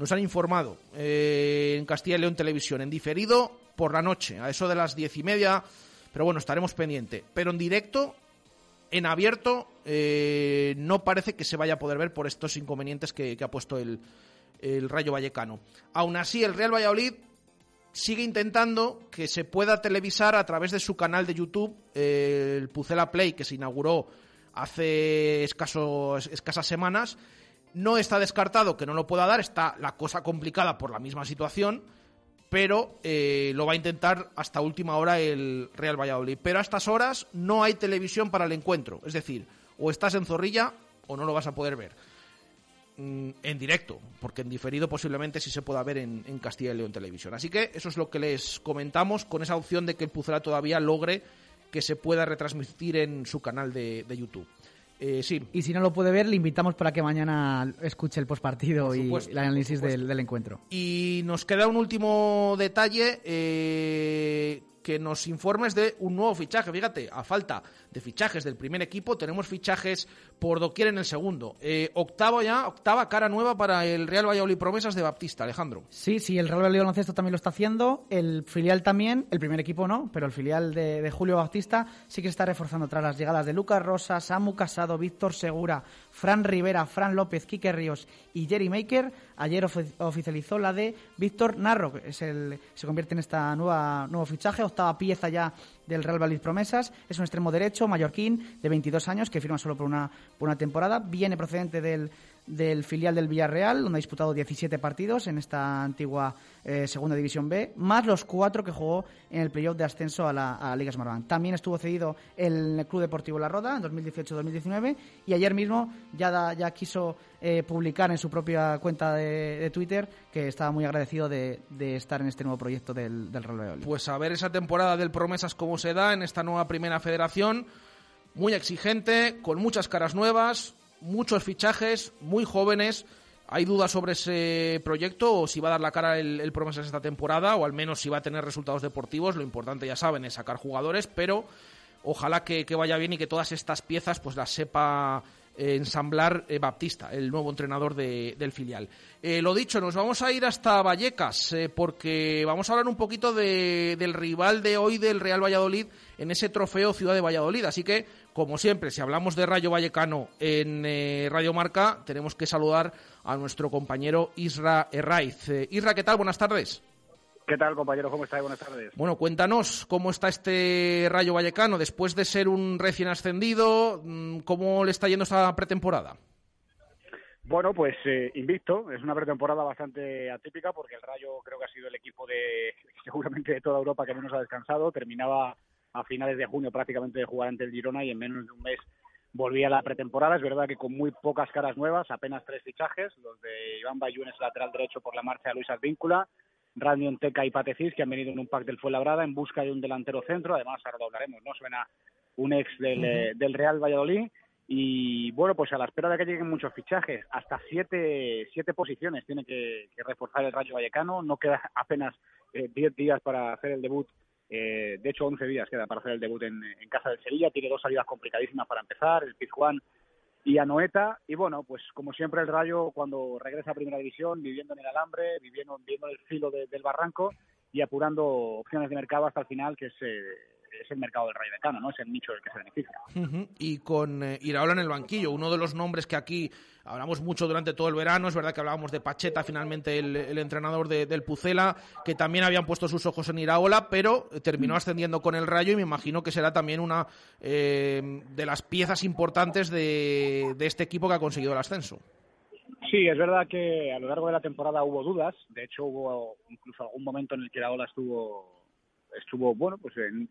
Nos han informado eh, en Castilla y León Televisión, en diferido por la noche, a eso de las diez y media, pero bueno, estaremos pendientes. Pero en directo en abierto eh, no parece que se vaya a poder ver por estos inconvenientes que, ha puesto el, Rayo Vallecano. Aún así, el Real Valladolid sigue intentando que se pueda televisar a través de su canal de YouTube, eh, el Pucela Play, que se inauguró hace escasas semanas. No está descartado que no lo pueda dar, está la cosa complicada por la misma situación pero eh, lo va a intentar hasta última hora el Real Valladolid. Pero a estas horas no hay televisión para el encuentro, es decir, o estás en Zorrilla o no lo vas a poder ver mm, en directo, porque en diferido posiblemente sí se pueda ver en, Castilla y León Televisión. Así que eso es lo que les comentamos con esa opción de que el Pucela todavía logre que se pueda retransmitir en su canal de YouTube. Eh, sí. Y si no lo puede ver, le invitamos para que mañana escuche el postpartido y el análisis del, encuentro. Y nos queda un último detalle eh, que nos informes de un nuevo fichaje. Fíjate, a falta de fichajes del primer equipo, tenemos fichajes por doquier en el segundo. Eh, octavo ya, octava cara nueva para el Real Valladolid Promesas de Baptista, Alejandro. Sí, sí, el Real Valladolid Baloncesto también lo está haciendo, el filial también, el primer equipo no, pero el filial de, Julio Baptista sí que está reforzando tras las llegadas de Lucas Rosa, Samu Casado, Víctor Segura, Fran Rivera, Fran López, Quique Ríos y Jerry Maker. Ayer oficializó la de Víctor Narro, que es el, se convierte en esta nueva nuevo fichaje, octava pieza ya del Real Valladolid Promesas. Es un extremo derecho, mallorquín, de 22 años, que firma solo por una, por una temporada. Viene procedente del, del filial del Villarreal, donde ha disputado 17 partidos en esta antigua eh, Segunda División B, más los cuatro que jugó en el playoff de ascenso a la, a Liga También estuvo cedido el Club Deportivo La Roda en 2018-2019 y ayer mismo ya, ya quiso eh, publicar en su propia cuenta de, Twitter que estaba muy agradecido de, estar en este nuevo proyecto del, del Real. Pues a ver esa temporada del Promesas cómo se da en esta nueva primera federación, muy exigente, con muchas caras nuevas, muchos fichajes, muy jóvenes. ¿Hay dudas sobre ese proyecto o si va a dar la cara el, Promesas esta temporada o al menos si va a tener resultados deportivos? Lo importante, ya saben, es sacar jugadores, pero ojalá que, que vaya bien y que todas estas piezas pues las sepa ensamblar eh, Baptista, el nuevo entrenador de- del filial. Eh, lo dicho, nos vamos a ir hasta Vallecas eh, porque vamos a hablar un poquito de- del rival de hoy del Real Valladolid en ese trofeo Ciudad de Valladolid. Así que, como siempre, si hablamos de Rayo Vallecano en Radio Marca, tenemos que saludar a nuestro compañero Isra Herraiz. Isra, ¿qué tal? Buenas tardes. ¿Qué tal, compañero? ¿Cómo estáis? Buenas tardes. Bueno, cuéntanos cómo está este Rayo Vallecano después de ser un recién ascendido, mm, cómo le está yendo esta pretemporada. Bueno, pues eh, invicto. Es una pretemporada bastante atípica porque el Rayo creo que ha sido el equipo de <laughs> seguramente de toda Europa que menos ha descansado. Terminaba a finales de junio prácticamente de jugar ante el Girona y en menos de un mes volvía a la pretemporada. Es verdad que con muy pocas caras nuevas, apenas tres fichajes, los de Iván Bayunes, lateral derecho por la marcha de Luis Advíncula, Randy Onteca y Patecís, que han venido en un pack del Fuenlabrada en busca de un delantero centro. Además, ahora lo hablaremos, ¿no? Suena un ex del, eh, del Real Valladolid. Y bueno, pues a la espera de que lleguen muchos fichajes, hasta siete, siete posiciones tiene que, que reforzar el Rayo Vallecano. No queda apenas eh, 10 días para hacer el debut. eh, de hecho, 11 días queda para hacer el debut en, en casa del Sevilla. Tiene dos salidas complicadísimas para empezar, el Pizjuán y Anoeta. Y bueno, pues como siempre el Rayo cuando regresa a Primera División, viviendo en el alambre, viviendo, viviendo en el filo de- del barranco y apurando opciones de mercado hasta el final, que es, eh, es el mercado del Rayo Vallecano, ¿no? Es el nicho del que se beneficia. Y con eh, Iraola en el banquillo, uno de los nombres que aquí hablamos mucho durante todo el verano, es verdad que hablábamos de Pacheta, finalmente el, el entrenador de- del Pucela, que también habían puesto sus ojos en Iraola, pero terminó ascendiendo con el Rayo y me imagino que será también una eh, de las piezas importantes de, de este equipo que ha conseguido el ascenso. Sí, es verdad que a lo largo de la temporada hubo dudas. De hecho, hubo incluso algún momento en el que Iraola estuvo, estuvo bueno, pues en-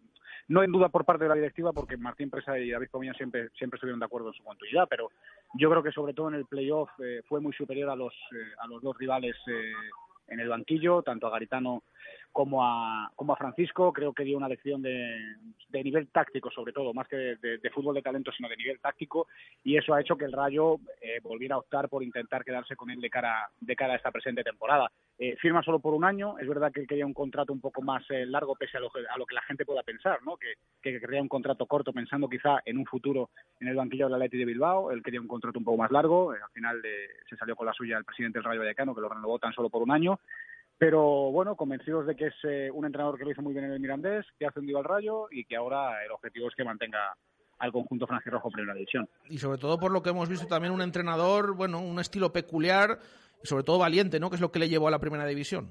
no en duda por parte de la directiva, porque Martín Presa y David Comiño siempre, siempre estuvieron de acuerdo en su continuidad, pero yo creo que sobre todo en el playoff eh, fue muy superior a los, eh, a los dos rivales eh, en el banquillo, tanto a Garitano como a, como a Francisco. Creo que dio una lección de, de nivel táctico, sobre todo, más que de, fútbol de talento, sino de nivel táctico, y eso ha hecho que el Rayo eh, volviera a optar por intentar quedarse con él de cara, de cara a esta presente temporada. Eh, firma solo por un año, es verdad que él quería un contrato un poco más eh, largo, pese a lo, que- a lo que la gente pueda pensar, ¿no? que, que querría un contrato corto pensando quizá en un futuro en el banquillo del Atleti de Bilbao, él quería un contrato un poco más largo, eh, al final eh, se salió con la suya el presidente del Rayo Vallecano, que lo renovó tan solo por un año, pero bueno, convencidos de que es eh, un entrenador que lo hizo muy bien en el Mirandés, que ha ascendido al Rayo y que ahora el objetivo es que mantenga al conjunto franjirrojo en primera división. Y sobre todo por lo que hemos visto también un entrenador, bueno, un estilo peculiar y sobre todo valiente, ¿no? Que es lo que le llevó a la primera división.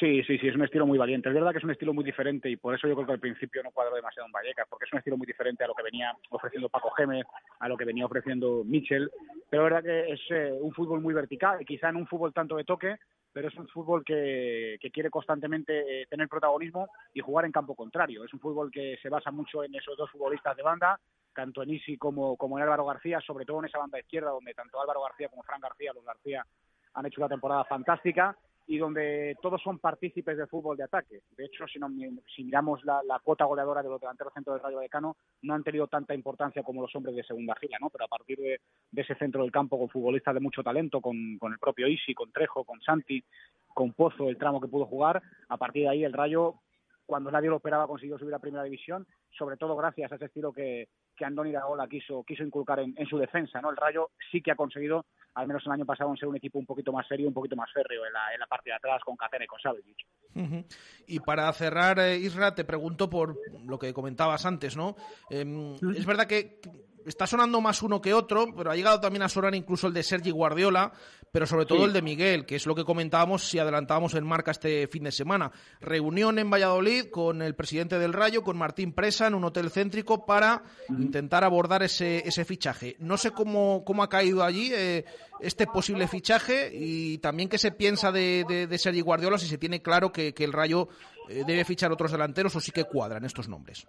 Sí, sí, sí, es un estilo muy valiente. Es verdad que es un estilo muy diferente y por eso yo creo que al principio no cuadró demasiado en Vallecas, porque es un estilo muy diferente a lo que venía ofreciendo Paco Gémez, a lo que venía ofreciendo Michel. Pero es verdad que es eh, un fútbol muy vertical, quizá en un fútbol tanto de toque, pero es un fútbol que, quiere constantemente eh, tener protagonismo y jugar en campo contrario. Es un fútbol que se basa mucho en esos dos futbolistas de banda, tanto en Isi como, como en Álvaro García, sobre todo en esa banda izquierda, donde tanto Álvaro García como Fran García, los García, han hecho una temporada fantástica y donde todos son partícipes del fútbol de ataque. De hecho, si, no, si miramos la, la cuota goleadora de los delanteros centro del Rayo Vallecano, no han tenido tanta importancia como los hombres de segunda fila, ¿no? Pero a partir de, ese centro del campo con futbolistas de mucho talento, con, el propio Isi, con Trejo, con Santi, con Pozo, el tramo que pudo jugar, a partir de ahí el Rayo, cuando nadie lo esperaba, consiguió subir a Primera División, sobre todo gracias a ese estilo que, que Andoni Iraola quiso, quiso inculcar en, en su defensa, ¿no? El Rayo sí que ha conseguido al menos el año pasado, en ser un equipo un poquito más serio, un poquito más férreo en la, en la parte de atrás con Catena y con Savic. Ujú. Y para cerrar, eh, Isra, te pregunto por lo que comentabas antes, ¿no? Eh, es verdad que está sonando más uno que otro, pero ha llegado también a sonar incluso el de Sergi Guardiola, pero sobre todo Sí. el de Miguel, que es lo que comentábamos si adelantábamos en marca este fin de semana. Reunión en Valladolid con el presidente del Rayo, con Martín Presa, en un hotel céntrico para intentar abordar ese, ese fichaje. No sé cómo, cómo ha caído allí eh, este posible fichaje y también qué se piensa de, de, de Sergi Guardiola, si se tiene claro que, que el Rayo eh, debe fichar otros delanteros o sí que cuadran estos nombres.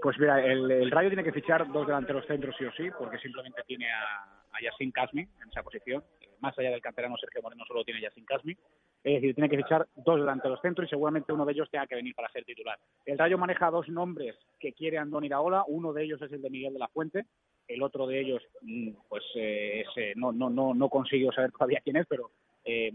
Pues mira, el, el Rayo tiene que fichar dos delanteros centros sí o sí, porque simplemente tiene a, a Yassin Kasmi en esa posición. Más allá del canterano Sergio Moreno solo tiene Yassin Kasmi. Es decir, tiene que fichar dos delanteros centros y seguramente uno de ellos tenga que venir para ser titular. El Rayo maneja dos nombres que quiere Andoni Iraola. Uno de ellos es el de Miguel de la Fuente. El otro de ellos, mm, pues, eh, no no, no, no, consigo saber todavía quién es, pero eh,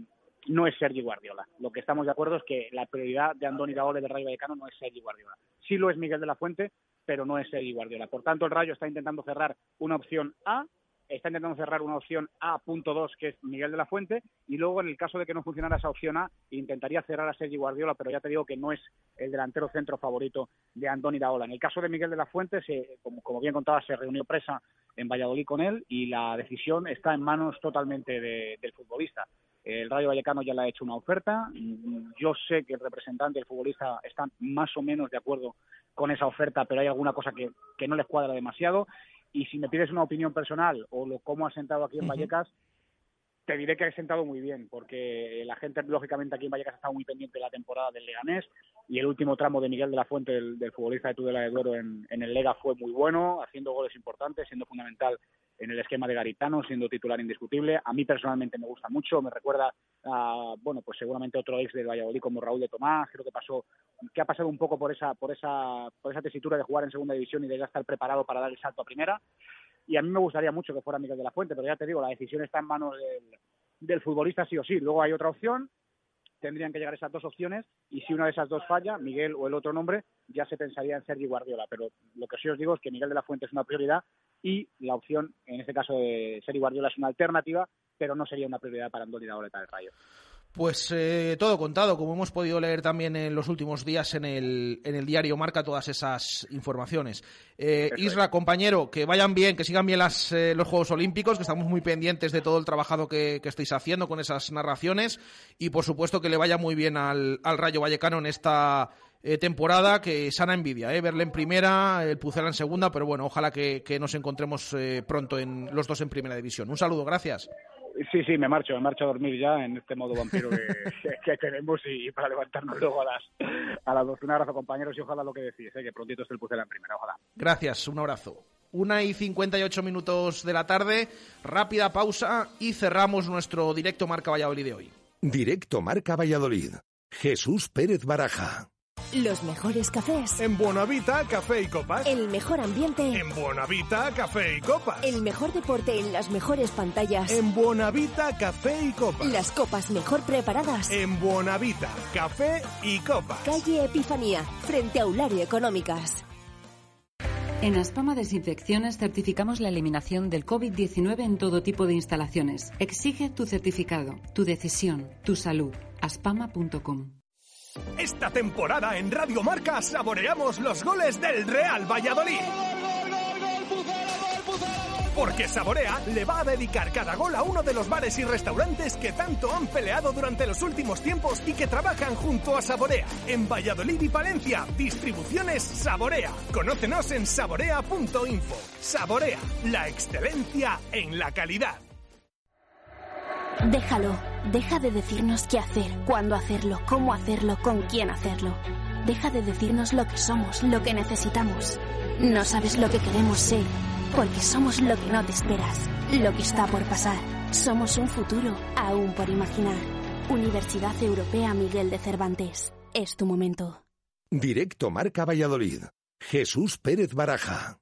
no es Sergi Guardiola. Lo que estamos de acuerdo es que la prioridad de Andoni Iraola del Rayo Vallecano no es Sergi Guardiola. Sí lo es Miguel de la Fuente, pero no es Sergi Guardiola. Por tanto, el Rayo está intentando cerrar una opción A está intentando cerrar una opción A.2, que es Miguel de la Fuente, y luego en el caso de que no funcionara esa opción A, intentaría cerrar a Sergi Guardiola, pero ya te digo que no es el delantero centro favorito de Andoni Daola. En el caso de Miguel de la Fuente, se, como, como, bien contaba, se reunió presa en Valladolid con él y la decisión está en manos totalmente de, del futbolista. El Rayo Vallecano ya le ha hecho una oferta. Yo sé que el representante del futbolista está más o menos de acuerdo con esa oferta, pero hay alguna cosa que, que no les cuadra demasiado. Y si me pides una opinión personal o lo cómo ha sentado aquí en Vallecas, te diré que ha sentado muy bien, porque la gente, lógicamente, aquí en Vallecas ha estado muy pendiente de la temporada del Leganés y el último tramo de Miguel de la Fuente, del, del futbolista de Tudela de Duero en, en, el Lega, fue muy bueno, haciendo goles importantes, siendo fundamental en el esquema de Garitano, siendo titular indiscutible. A mí personalmente me gusta mucho, me recuerda a, bueno, pues seguramente otro ex del Valladolid como Raúl de Tomás, creo que pasó, que ha pasado un poco por esa, por esa, por esa tesitura de jugar en segunda división y de ya estar preparado para dar el salto a primera. Y a mí me gustaría mucho que fuera Miguel de la Fuente, pero ya te digo, la decisión está en manos del, del futbolista sí o sí. Luego hay otra opción, tendrían que llegar esas dos opciones y si una de esas dos falla, Miguel o el otro nombre, ya se pensaría en Sergi Guardiola. Pero lo que sí os digo es que Miguel de la Fuente es una prioridad y la opción, en este caso de Sergi Guardiola, es una alternativa, pero no sería una prioridad para Andoni Daoleta del Rayo. Pues eh, todo contado, como hemos podido leer también en los últimos días en el, en el diario Marca todas esas informaciones. Eh, Isra, compañero, que vayan bien, que sigan bien las, eh, los Juegos Olímpicos, que estamos muy pendientes de todo el trabajo que, que, estáis haciendo con esas narraciones y por supuesto que le vaya muy bien al, al Rayo Vallecano en esta eh, temporada que sana envidia, eh, verle en primera, el Pucela en segunda, pero bueno, ojalá que, que nos encontremos eh, pronto en los dos en primera división. Un saludo, gracias. Sí, sí, me marcho, me marcho a dormir ya en este modo vampiro que, <laughs> que tenemos y, para levantarnos luego a las a las dos. Un abrazo, compañeros, y ojalá lo que decís, ¿eh? que prontito esté el Pucela en primera, ojalá. Gracias, un abrazo. Una y 58 minutos de la tarde, rápida pausa y cerramos nuestro directo Marca Valladolid de hoy. Directo Marca Valladolid. Jesús Pérez Baraja. Los mejores cafés. En Buenavita, café y copas. El mejor ambiente. En Buenavita, café y copas. El mejor deporte en las mejores pantallas. En Buenavita, café y copas. Las copas mejor preparadas. En Buenavita, café y copas. Calle Epifanía, frente a Aulario Económicas. En Aspama Desinfecciones certificamos la eliminación del COVID-19 en todo tipo de instalaciones. Exige tu certificado, tu decisión, tu salud. aspama.com. Esta temporada en Radio Marca saboreamos los goles del Real Valladolid. Porque Saborea le va a dedicar cada gol a uno de los bares y restaurantes que tanto han peleado durante los últimos tiempos y que trabajan junto a Saborea. En Valladolid y Palencia, distribuciones Saborea. Conócenos en saborea.info. Saborea, la excelencia en la calidad. Déjalo. Deja de decirnos qué hacer, cuándo hacerlo, cómo hacerlo, con quién hacerlo. Deja de decirnos lo que somos, lo que necesitamos. No sabes lo que queremos ser, porque somos lo que no te esperas, lo que está por pasar. Somos un futuro aún por imaginar. Universidad Europea Miguel de Cervantes. Es tu momento. Directo Marca Valladolid. Jesús Pérez Baraja.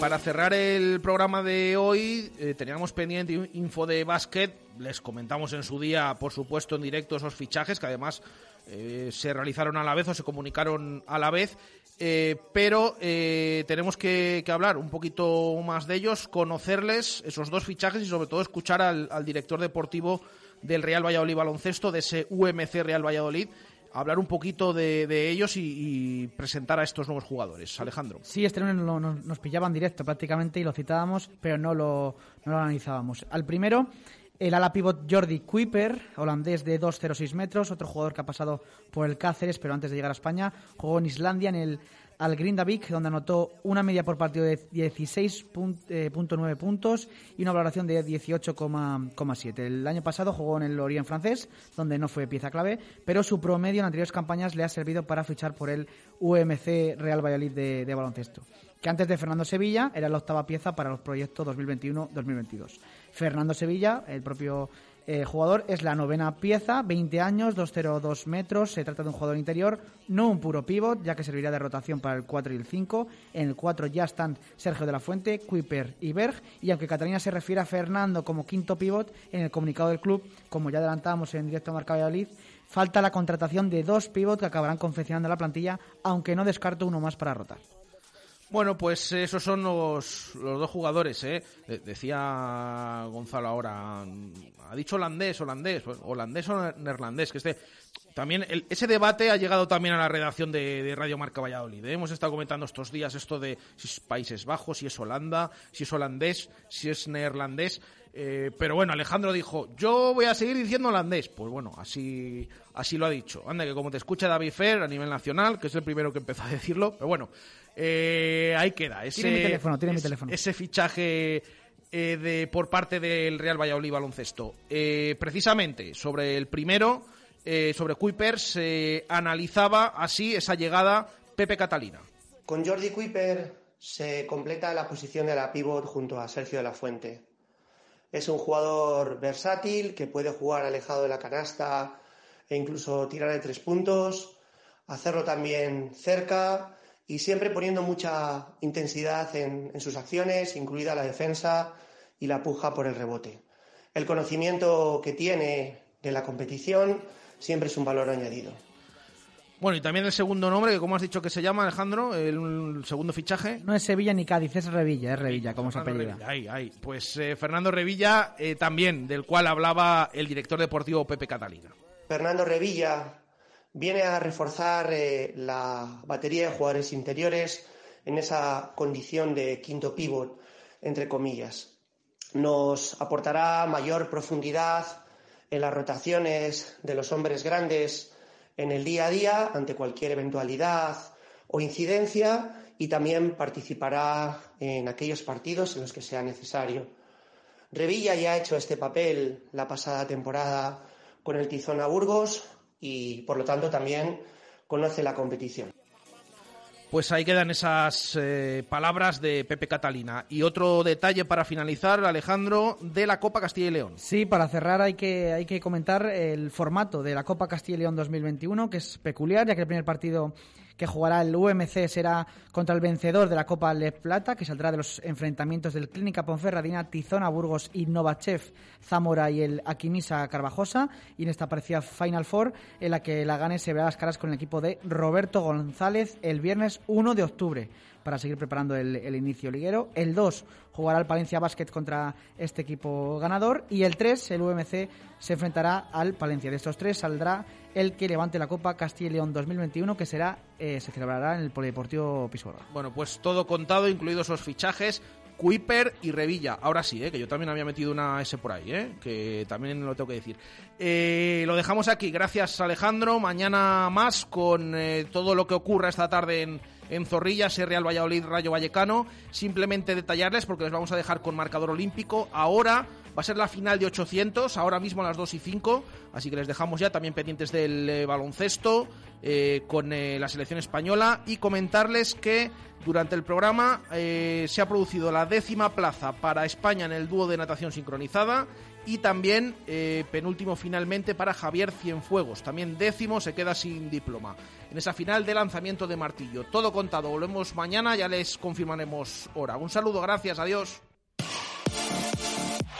Para cerrar el programa de hoy, eh, teníamos pendiente info de básquet. Les comentamos en su día, por supuesto, en directo esos fichajes que además eh, se realizaron a la vez o se comunicaron a la vez. Eh, pero tenemos que, que, hablar un poquito más de ellos, conocerles esos dos fichajes y sobre todo escuchar al, al director deportivo del Real Valladolid Baloncesto, de ese UMC Real Valladolid, hablar un poquito de, de ellos y, y, presentar a estos nuevos jugadores. Alejandro. Sí, este lunes lo, nos, nos, pillaban directo prácticamente y lo citábamos, pero no lo, no lo analizábamos. Al primero, el ala pivot Jordi Kuiper, holandés de 2,06 metros, otro jugador que ha pasado por el Cáceres, pero antes de llegar a España, jugó en Islandia en el al Grindavik, donde anotó una media por partido de 16.9 eh, puntos y una valoración de 18,7. El año pasado jugó en el Orient francés, donde no fue pieza clave, pero su promedio en anteriores campañas le ha servido para fichar por el UMC Real Valladolid de, baloncesto, que antes de Fernando Sevilla era la octava pieza para los proyectos 2021-2022. Fernando Sevilla, el propio eh, jugador es la novena pieza, 20 años, 2,02 metros. Se trata de un jugador interior, no un puro pivot, ya que servirá de rotación para el 4 y el 5. En el 4 ya están Sergio de la Fuente, Kuiper y Berg. Y aunque Catalina se refiere a Fernando como quinto pivot, en el comunicado del club, como ya adelantábamos en directo a Marca Valladolid, falta la contratación de dos pivots que acabarán confeccionando la plantilla, aunque no descarto uno más para rotar. Bueno, pues esos son los, los dos jugadores, ¿eh? Decía Gonzalo ahora, ha dicho holandés, holandés, holandés o neerlandés, que este también ese debate ha llegado también a la redacción de, Radio Marca Valladolid. ¿eh? Hemos estado comentando estos días esto de si es Países Bajos, si es Holanda, si es holandés, si es neerlandés. Eh, pero bueno, Alejandro dijo, yo voy a seguir diciendo holandés. Pues bueno, así, así lo ha dicho. Anda, que como te escucha David Fer a nivel nacional, que es el primero que empezó a decirlo, pero bueno, eh, ahí queda. Ese, tiene mi teléfono, tiene mi teléfono. Ese fichaje eh, de, por parte del Real Valladolid Baloncesto. Eh, precisamente sobre el primero, sobre Kuiper, se analizaba así esa llegada Pepe Catalina. Con Jordi Kuiper se completa la posición de la pivot junto a Sergio de la Fuente. Es un jugador versátil que puede jugar alejado de la canasta e incluso tirar de tres puntos, hacerlo también cerca y siempre poniendo mucha intensidad en, sus acciones, incluida la defensa y la puja por el rebote. El conocimiento que tiene de la competición siempre es un valor añadido. Bueno, y también el segundo nombre, que como has dicho que se llama, Alejandro, el, segundo fichaje. No es Sevilla ni Cádiz, es Revilla, es Revilla, como se apellida. Ahí, ahí. Pues eh, Fernando Revilla eh, también, del cual hablaba el director deportivo Pepe Catalina. Fernando Revilla viene a reforzar eh, la batería de jugadores interiores en esa condición de quinto pívot, entre comillas. Nos aportará mayor profundidad en las rotaciones de los hombres grandes en el día a día ante cualquier eventualidad o incidencia y también participará en aquellos partidos en los que sea necesario. Revilla ya ha hecho este papel la pasada temporada con el Tizona Burgos, y por lo tanto también conoce la competición. Pues ahí quedan esas eh, palabras de Pepe Catalina. Y otro detalle para finalizar, Alejandro, de la Copa Castilla y León. Sí, para cerrar hay que, hay que comentar el formato de la Copa Castilla y León 2021, que es peculiar, ya que el primer partido que jugará el UMC será contra el vencedor de la Copa Le Plata, que saldrá de los enfrentamientos del Clínica Ponferradina, Tizona Burgos y Novachev Zamora y el Aquimisa Carvajosa. Y en esta parecida Final Four, en la que la gane se verá las caras con el equipo de Roberto González el viernes 1 de octubre para seguir preparando el, inicio liguero. El 2 jugará el Palencia Basket contra este equipo ganador. Y el 3, el UMC, se enfrentará al Palencia. De estos tres saldrá el que levante la Copa Castilla y León 2021, que será eh, se celebrará en el Polideportivo Pisuerga. Bueno, pues todo contado, incluidos los fichajes. Kuiper y Revilla. Ahora sí, ¿eh? que yo también había metido una S por ahí, ¿eh? que también lo tengo que decir. Eh, lo dejamos aquí. Gracias, Alejandro. Mañana más con todo lo que ocurra esta tarde en en Zorrilla, Real Valladolid, Rayo Vallecano. Simplemente detallarles porque les vamos a dejar con marcador olímpico. Ahora va a ser la final de 800, ahora mismo a las 2 y 5. Así que les dejamos ya también pendientes del eh, baloncesto eh, con eh, la selección española y comentarles que durante el programa se ha producido la décima plaza para España en el dúo de natación sincronizada y también eh, penúltimo finalmente para Javier Cienfuegos. También décimo se queda sin diploma. En esa final de lanzamiento de martillo. Todo contado. Volvemos mañana, ya les confirmaremos hora. Un saludo, gracias, adiós.